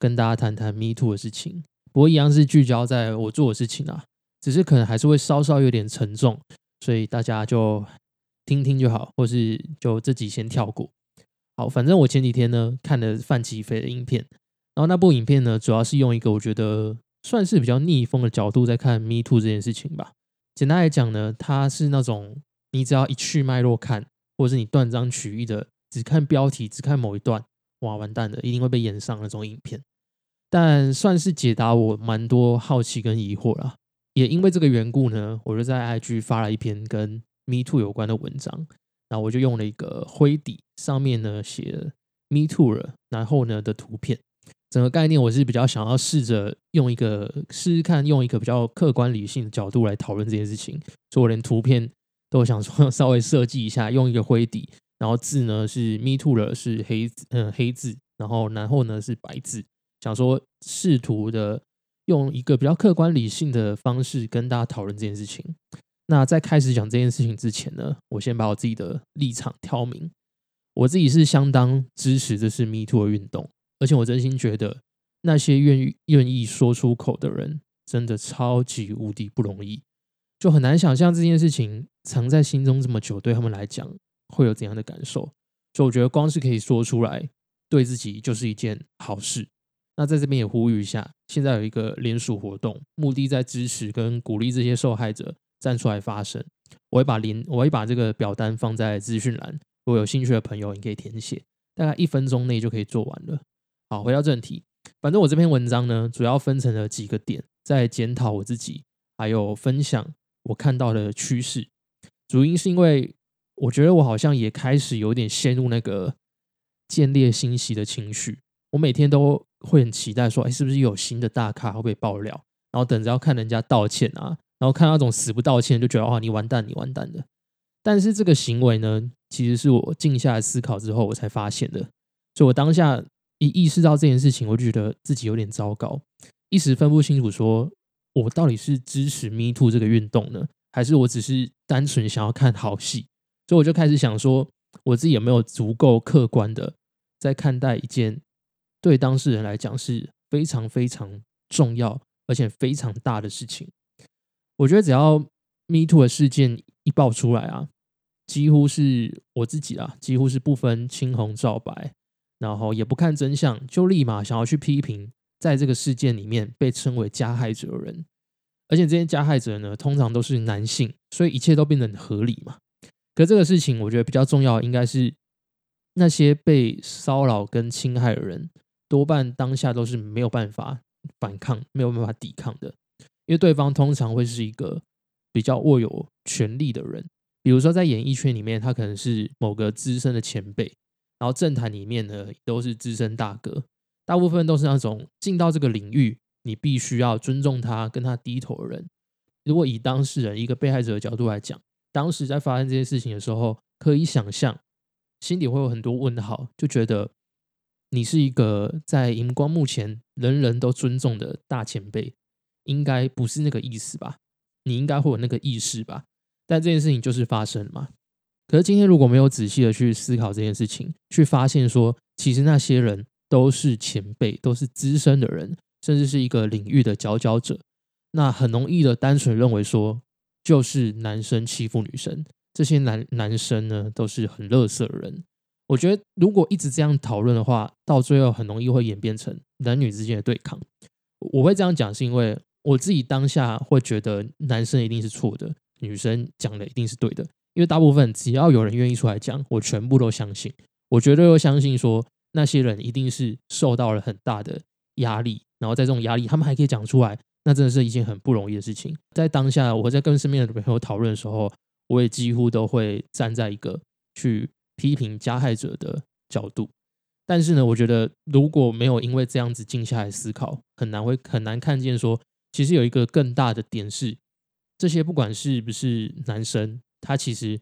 跟大家谈谈 Me Too 的事情。不过一样是聚焦在我做的事情啊，只是可能还是会稍稍有点沉重，所以大家就听听就好，或是就这集先跳过。好，反正我前几天呢看了范奇飞的影片，然后那部影片呢主要是用一个我觉得算是比较逆风的角度在看 Me Too 这件事情吧。简单来讲呢，它是那种你只要一去脉络看，或者是你断章取义的只看标题，只看某一段，哇，完蛋了，一定会被演上那种影片。但算是解答我蛮多好奇跟疑惑啦。也因为这个缘故呢，我就在 IG 发了一篇跟 Me Too 有关的文章，然后我就用了一个灰底，上面呢写 Me Too 了，然后呢的图片，整个概念我是比较想要试着用一个试试看，用一个比较客观理性的角度来讨论这件事情，所以我连图片都想说稍微设计一下，用一个灰底，然后字呢是 Me Too 了，是黑嗯黑字，然后然后呢是白字。想说试图的用一个比较客观理性的方式跟大家讨论这件事情。那在开始讲这件事情之前呢，我先把我自己的立场挑明。我自己是相当支持这是 Me Too 的运动，而且我真心觉得那些愿意愿意说出口的人，真的超级无敌不容易，就很难想象这件事情藏在心中这么久，对他们来讲会有怎样的感受。所以我觉得光是可以说出来，对自己就是一件好事。那在这边也呼吁一下，现在有一个联署活动，目的在支持跟鼓励这些受害者站出来发声。我会把连我会把这个表单放在资讯栏，如果有兴趣的朋友，你可以填写，大概一分钟内就可以做完了。好，回到正题，反正我这篇文章呢，主要分成了几个点，在检讨我自己，还有分享我看到的趋势。主因是因为我觉得我好像也开始有点陷入那个见猎欣喜的情绪，我每天都。会很期待说，哎，是不是有新的大咖会被爆料？然后等着要看人家道歉啊，然后看那种死不道歉，就觉得哇，你完蛋，你完蛋的。但是这个行为呢，其实是我静下来思考之后，我才发现的。所以我当下一意识到这件事情，我就觉得自己有点糟糕，一时分不清楚，说我到底是支持 Me Too 这个运动呢，还是我只是单纯想要看好戏？所以我就开始想说，我自己有没有足够客观的在看待一件。对当事人来讲是非常非常重要，而且非常大的事情。我觉得只要 Me Too 的事件一爆出来啊，几乎是我自己啊，几乎是不分青红皂白，然后也不看真相，就立马想要去批评在这个事件里面被称为加害者的人。而且这些加害者呢，通常都是男性，所以一切都变得很合理嘛。可这个事情，我觉得比较重要，应该是那些被骚扰跟侵害的人。多半当下都是没有办法反抗、没有办法抵抗的，因为对方通常会是一个比较握有权力的人，比如说在演艺圈里面，他可能是某个资深的前辈，然后政坛里面呢都是资深大哥，大部分都是那种进到这个领域，你必须要尊重他、跟他低头的人。如果以当事人一个被害者的角度来讲，当时在发生这些事情的时候，可以想象心里会有很多问号，就觉得。你是一个在荧光幕前人人都尊重的大前辈，应该不是那个意思吧？你应该会有那个意识吧？但这件事情就是发生了嘛？可是今天如果没有仔细的去思考这件事情，去发现说，其实那些人都是前辈，都是资深的人，甚至是一个领域的佼佼者，那很容易的单纯认为说，就是男生欺负女生，这些男男生呢都是很乐色的人。我觉得，如果一直这样讨论的话，到最后很容易会演变成男女之间的对抗。我会这样讲，是因为我自己当下会觉得男生一定是错的，女生讲的一定是对的。因为大部分只要有人愿意出来讲，我全部都相信。我绝对会相信说，那些人一定是受到了很大的压力，然后在这种压力，他们还可以讲出来，那真的是一件很不容易的事情。在当下，我在跟身边的朋友讨论的时候，我也几乎都会站在一个去。批评加害者的角度，但是呢，我觉得如果没有因为这样子静下来思考，很难会很难看见说，其实有一个更大的点是，这些不管是不是男生，他其实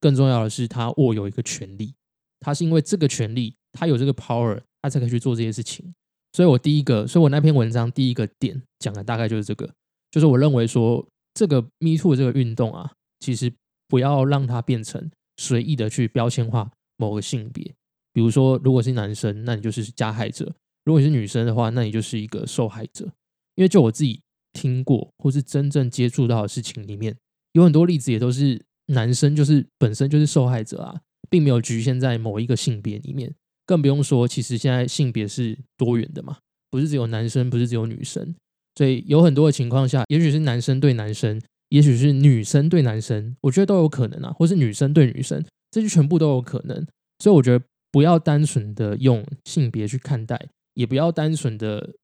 更重要的是他握有一个权利，他是因为这个权利，他有这个 power，他才可以去做这些事情。所以我第一个，所以我那篇文章第一个点讲的大概就是这个，就是我认为说，这个 Me Too 这个运动啊，其实不要让它变成。随意的去标签化某个性别，比如说，如果是男生，那你就是加害者；如果你是女生的话，那你就是一个受害者。因为就我自己听过或是真正接触到的事情里面，有很多例子也都是男生就是本身就是受害者啊，并没有局限在某一个性别里面。更不用说，其实现在性别是多元的嘛，不是只有男生，不是只有女生。所以有很多的情况下，也许是男生对男生，也许是女生对男生，我觉得都有可能啊，或是女生对女生，这些全部都有可能。所以我觉得不要单纯的用性别去看待，也不要单纯的，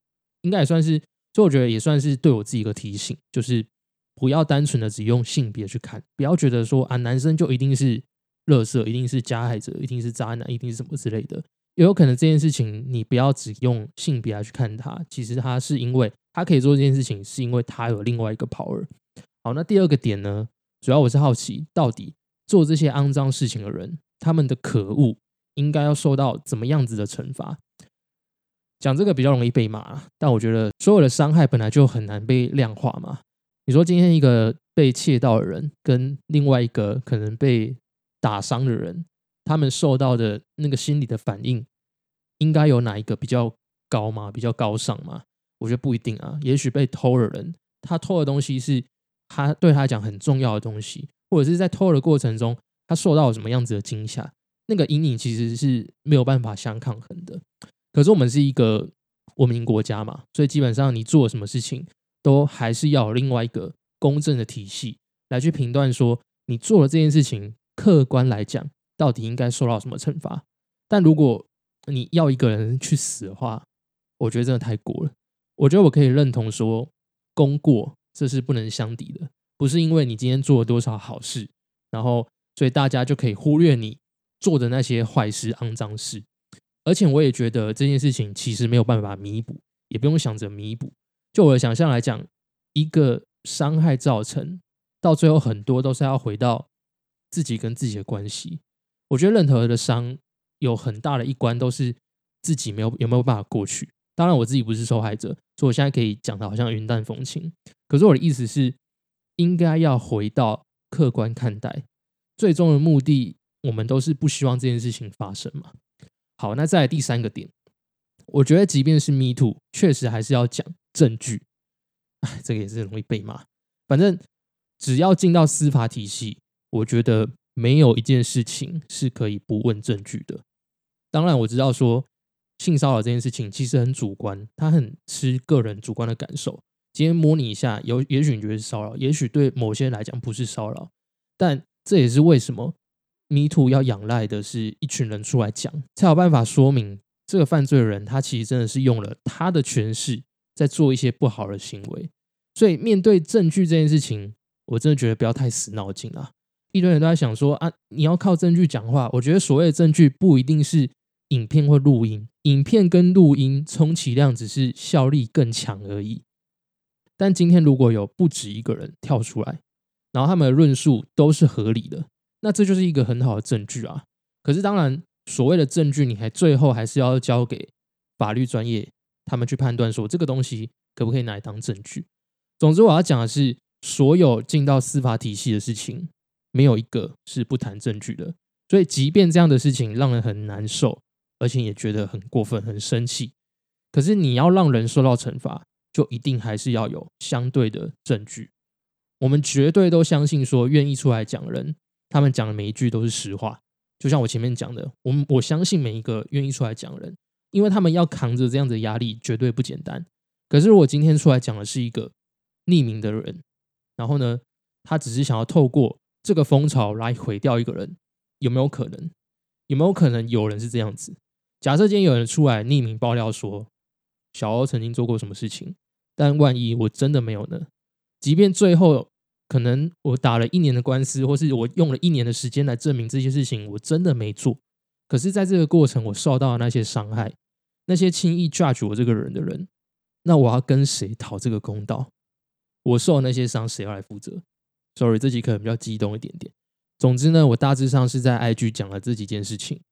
应该也算是，所以我觉得也算是对我自己一个提醒，就是不要单纯的只用性别去看，不要觉得说啊，男生就一定是乐色，一定是加害者，一定是渣男，一定是什么之类的。也有可能这件事情你不要只用性别来去看他，其实他是因为他可以做这件事情，是因为他有另外一个 power。好，那第二个点呢，主要我是好奇，到底做这些肮脏事情的人，他们的可恶应该要受到怎么样子的惩罚？讲这个比较容易被骂，但我觉得所有的伤害本来就很难被量化嘛。你说今天一个被窃盗的人，跟另外一个可能被打伤的人。他们受到的那个心理的反应，应该有哪一个比较高吗？比较高尚吗？我觉得不一定啊。也许被偷的人，他偷的东西是他对他来讲很重要的东西，或者是在偷的过程中，他受到了什么样子的惊吓，那个阴影其实是没有办法相抗衡的。可是我们是一个文明国家嘛，所以基本上你做什么事情，都还是要有另外一个公正的体系来去评断，说你做了这件事情，客观来讲。到底应该受到什么惩罚？但如果你要一个人去死的话，我觉得真的太过了。我觉得我可以认同说，功过这是不能相抵的。不是因为你今天做了多少好事，然后所以大家就可以忽略你做的那些坏事、肮脏事。而且我也觉得这件事情其实没有办法弥补，也不用想着弥补。就我的想象来讲，一个伤害造成到最后，很多都是要回到自己跟自己的关系。我觉得任何的伤有很大的一关都是自己没有有没有办法过去。当然我自己不是受害者，所以我现在可以讲的好像云淡风轻。可是我的意思是，应该要回到客观看待，最终的目的我们都是不希望这件事情发生嘛。好，那再来第三个点，我觉得即便是 Me Too，确实还是要讲证据。哎，这个也是容易被骂。反正只要进到司法体系，我觉得。没有一件事情是可以不问证据的。当然，我知道说性骚扰这件事情其实很主观，它很吃个人主观的感受。今天模拟一下，有也许你觉得是骚扰，也许对某些人来讲不是骚扰。但这也是为什么 Me Too 要仰赖的是一群人出来讲，才有办法说明这个犯罪的人他其实真的是用了他的权势在做一些不好的行为。所以面对证据这件事情，我真的觉得不要太死脑筋啊。一堆人都在想说啊，你要靠证据讲话。我觉得所谓的证据不一定是影片或录音，影片跟录音充其量只是效力更强而已。但今天如果有不止一个人跳出来，然后他们的论述都是合理的，那这就是一个很好的证据啊。可是当然，所谓的证据，你还最后还是要交给法律专业他们去判断，说这个东西可不可以拿来当证据。总之，我要讲的是，所有进到司法体系的事情。没有一个是不谈证据的，所以即便这样的事情让人很难受，而且也觉得很过分、很生气，可是你要让人受到惩罚，就一定还是要有相对的证据。我们绝对都相信说，愿意出来讲人，他们讲的每一句都是实话。就像我前面讲的，我们我相信每一个愿意出来讲人，因为他们要扛着这样的压力，绝对不简单。可是如果今天出来讲的是一个匿名的人，然后呢，他只是想要透过这个风潮来毁掉一个人，有没有可能？有没有可能有人是这样子？假设今天有人出来匿名爆料说小欧曾经做过什么事情，但万一我真的没有呢？即便最后可能我打了一年的官司，或是我用了一年的时间来证明这些事情我真的没做，可是在这个过程我受到的那些伤害，那些轻易 judge 我这个人的人，那我要跟谁讨这个公道？我受的那些伤，谁要来负责？Sorry，这集可能比较激动一点点。总之呢，我大致上是在 IG 讲了这几件事情，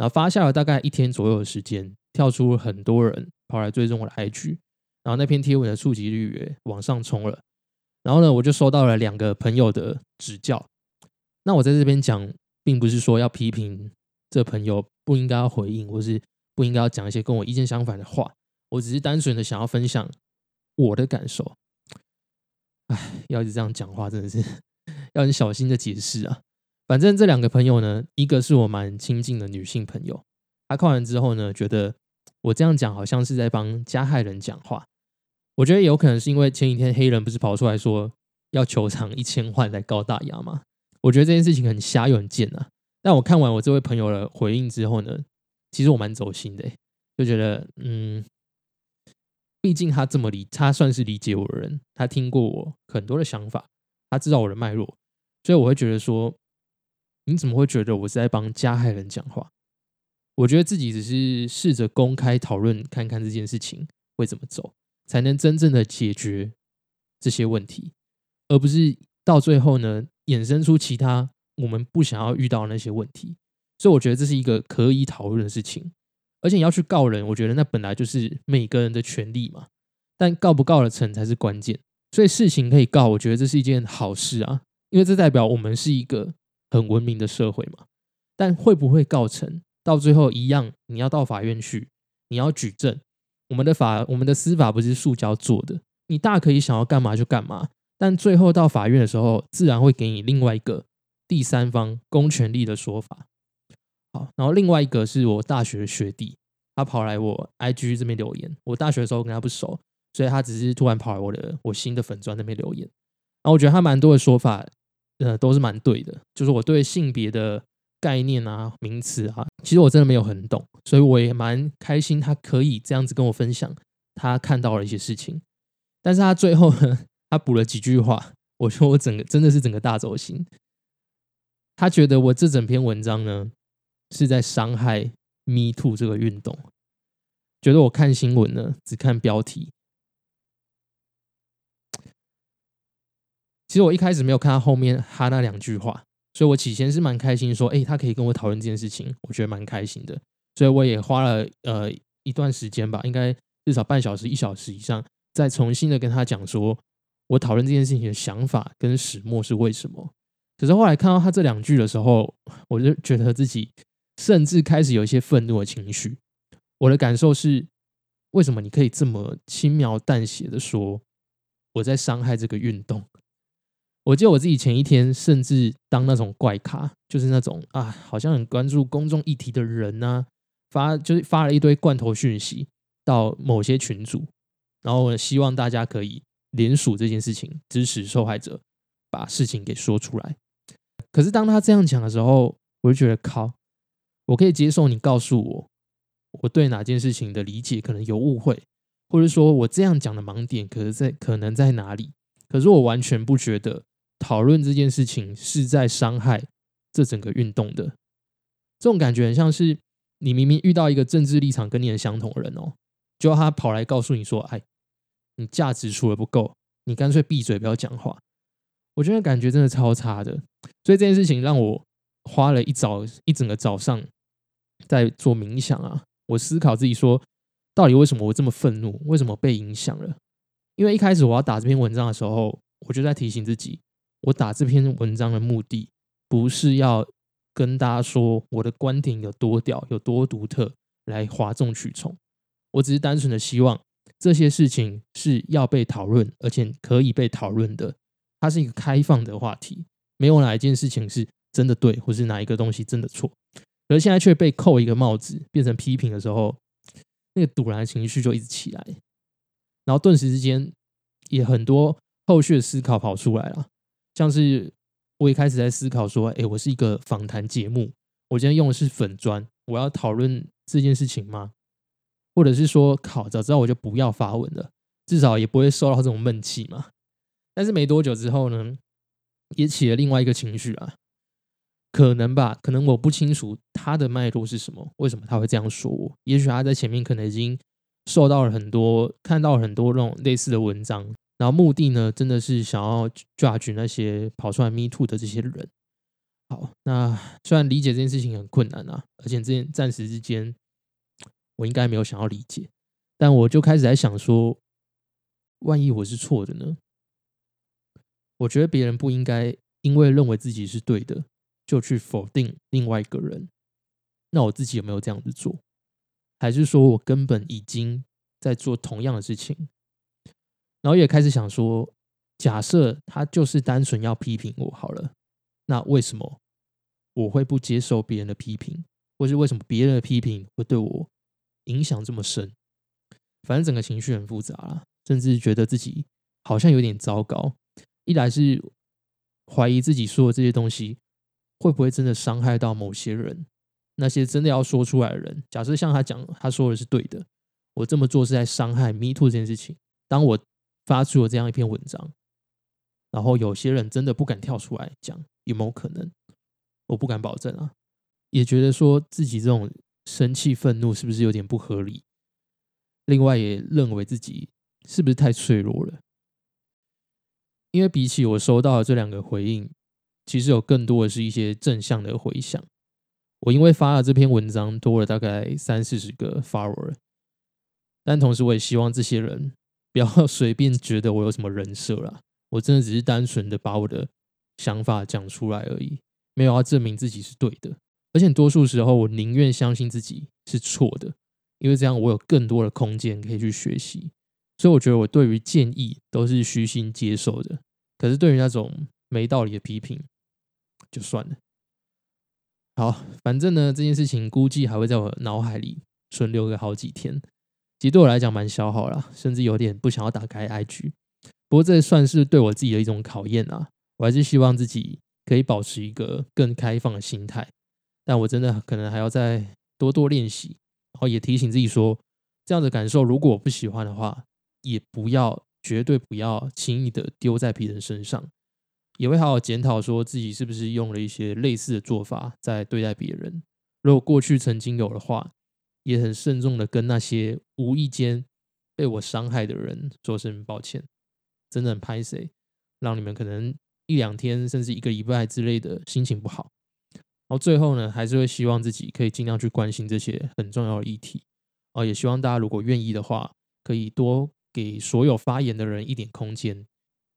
然后发下了大概一天左右的时间，跳出很多人跑来追踪我的 IG，然后那篇贴文的触及率也往上冲了。然后呢，我就收到了两个朋友的指教。那我在这边讲，并不是说要批评这朋友不应该要回应，或是不应该要讲一些跟我意见相反的话。我只是单纯的想要分享我的感受。哎，要一直这样讲话，真的是 要很小心的解释啊。反正这两个朋友呢，一个是我蛮亲近的女性朋友，她看完之后呢，觉得我这样讲好像是在帮加害人讲话。我觉得有可能是因为前几天黑人不是跑出来说要求偿一千万来告大牙吗？我觉得这件事情很瞎又很贱啊。但我看完我这位朋友的回应之后呢，其实我蛮走心的，就觉得嗯，毕竟他这么理，他算是理解我的人，他听过我很多的想法，他知道我的脉络，所以我会觉得说。你怎么会觉得我是在帮加害人讲话？我觉得自己只是试着公开讨论，看看这件事情会怎么走，才能真正的解决这些问题，而不是到最后呢衍生出其他我们不想要遇到那些问题。所以我觉得这是一个可以讨论的事情，而且你要去告人，我觉得那本来就是每个人的权利嘛。但告不告得成才是关键。所以事情可以告，我觉得这是一件好事啊，因为这代表我们是一个。很文明的社会嘛，但会不会告成？到最后一样，你要到法院去，你要举证。我们的法，我们的司法不是塑胶做的，你大可以想要干嘛就干嘛。但最后到法院的时候，自然会给你另外一个第三方公权力的说法。好，然后另外一个是我大学的学弟，他跑来我 IG 这边留言。我大学的时候跟他不熟，所以他只是突然跑来我的我新的粉砖那边留言。然后我觉得他蛮多的说法。呃，都是蛮对的。就是我对性别的概念啊、名词啊，其实我真的没有很懂，所以我也蛮开心他可以这样子跟我分享他看到了一些事情。但是他最后呢，他补了几句话，我说我整个真的是整个大走心。他觉得我这整篇文章呢是在伤害 Me Too 这个运动，觉得我看新闻呢只看标题。其实我一开始没有看到后面他那两句话，所以我起先是蛮开心，说，哎，他可以跟我讨论这件事情，我觉得蛮开心的。所以我也花了呃一段时间吧，应该至少半小时、一小时以上，再重新的跟他讲说，我讨论这件事情的想法跟始末是为什么。可是后来看到他这两句的时候，我就觉得自己甚至开始有一些愤怒的情绪。我的感受是，为什么你可以这么轻描淡写的说我在伤害这个运动？我记得我自己前一天甚至当那种怪咖，就是那种啊，好像很关注公众议题的人呢，发就是发了一堆罐头讯息到某些群组，然后希望大家可以联署这件事情，支持受害者把事情给说出来。可是当他这样讲的时候，我就觉得靠，我可以接受你告诉我我对哪件事情的理解可能有误会，或者说我这样讲的盲点可能在可能在哪里，可是我完全不觉得。讨论这件事情是在伤害这整个运动的，这种感觉很像是你明明遇到一个政治立场跟你很相同的人哦，就要他跑来告诉你说：“哎，你价值除了不够，你干脆闭嘴不要讲话。”我觉得感觉真的超差的，所以这件事情让我花了一早一整个早上在做冥想啊，我思考自己说，到底为什么我这么愤怒，为什么被影响了？因为一开始我要打这篇文章的时候，我就在提醒自己。我打这篇文章的目的，不是要跟大家说我的观点有多屌、有多独特，来哗众取宠。我只是单纯的希望这些事情是要被讨论，而且可以被讨论的。它是一个开放的话题，没有哪一件事情是真的对，或是哪一个东西真的错。而现在却被扣一个帽子，变成批评的时候，那个堵然情绪就一直起来，然后顿时之间也很多后续的思考跑出来了。像是我一开始在思考说，哎，我是一个访谈节目，我今天用的是粉砖，我要讨论这件事情吗？或者是说，靠，早知道我就不要发文了，至少也不会受到这种闷气嘛。但是没多久之后呢，也起了另外一个情绪啊，可能吧，可能我不清楚他的脉络是什么，为什么他会这样说我？也许他在前面可能已经受到了很多，看到了很多那种类似的文章。然后目的呢，真的是想要 judge 那些跑出来 me too 的这些人。好，那虽然理解这件事情很困难啊，而且这暂时之间我应该没有想要理解，但我就开始在想说，万一我是错的呢？我觉得别人不应该因为认为自己是对的，就去否定另外一个人。那我自己有没有这样子做？还是说我根本已经在做同样的事情？然后也开始想说，假设他就是单纯要批评我好了，那为什么我会不接受别人的批评，或是为什么别人的批评会对我影响这么深？反正整个情绪很复杂啦，甚至觉得自己好像有点糟糕。一来是怀疑自己说的这些东西会不会真的伤害到某些人，那些真的要说出来的人。假设像他讲，他说的是对的，我这么做是在伤害 Me Too 这件事情。当我发出了这样一篇文章，然后有些人真的不敢跳出来讲，有没有可能？我不敢保证啊，也觉得说自己这种生气、愤怒是不是有点不合理？另外也认为自己是不是太脆弱了？因为比起我收到的这两个回应，其实有更多的是一些正向的回响。我因为发了这篇文章，多了大概三四十个 follower，但同时我也希望这些人。不要 随便觉得我有什么人设啦，我真的只是单纯的把我的想法讲出来而已，没有要证明自己是对的。而且多数时候，我宁愿相信自己是错的，因为这样我有更多的空间可以去学习。所以我觉得我对于建议都是虚心接受的，可是对于那种没道理的批评，就算了。好，反正呢，这件事情估计还会在我脑海里存留个好几天。其实对我来讲蛮消耗了，甚至有点不想要打开 IG。不过这算是对我自己的一种考验啊！我还是希望自己可以保持一个更开放的心态。但我真的可能还要再多多练习，然后也提醒自己说，这样的感受如果我不喜欢的话，也不要绝对不要轻易的丢在别人身上。也会好好检讨，说自己是不是用了一些类似的做法在对待别人。如果过去曾经有的话。也很慎重的跟那些无意间被我伤害的人说声抱歉，真的很拍谁，让你们可能一两天甚至一个礼拜之类的心情不好。然后最后呢，还是会希望自己可以尽量去关心这些很重要的议题。哦，也希望大家如果愿意的话，可以多给所有发言的人一点空间。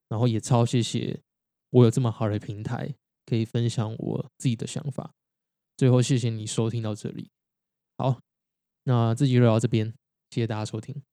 然后也超谢谢我有这么好的平台，可以分享我自己的想法。最后谢谢你收听到这里，好。那这集就聊到这边，谢谢大家收听。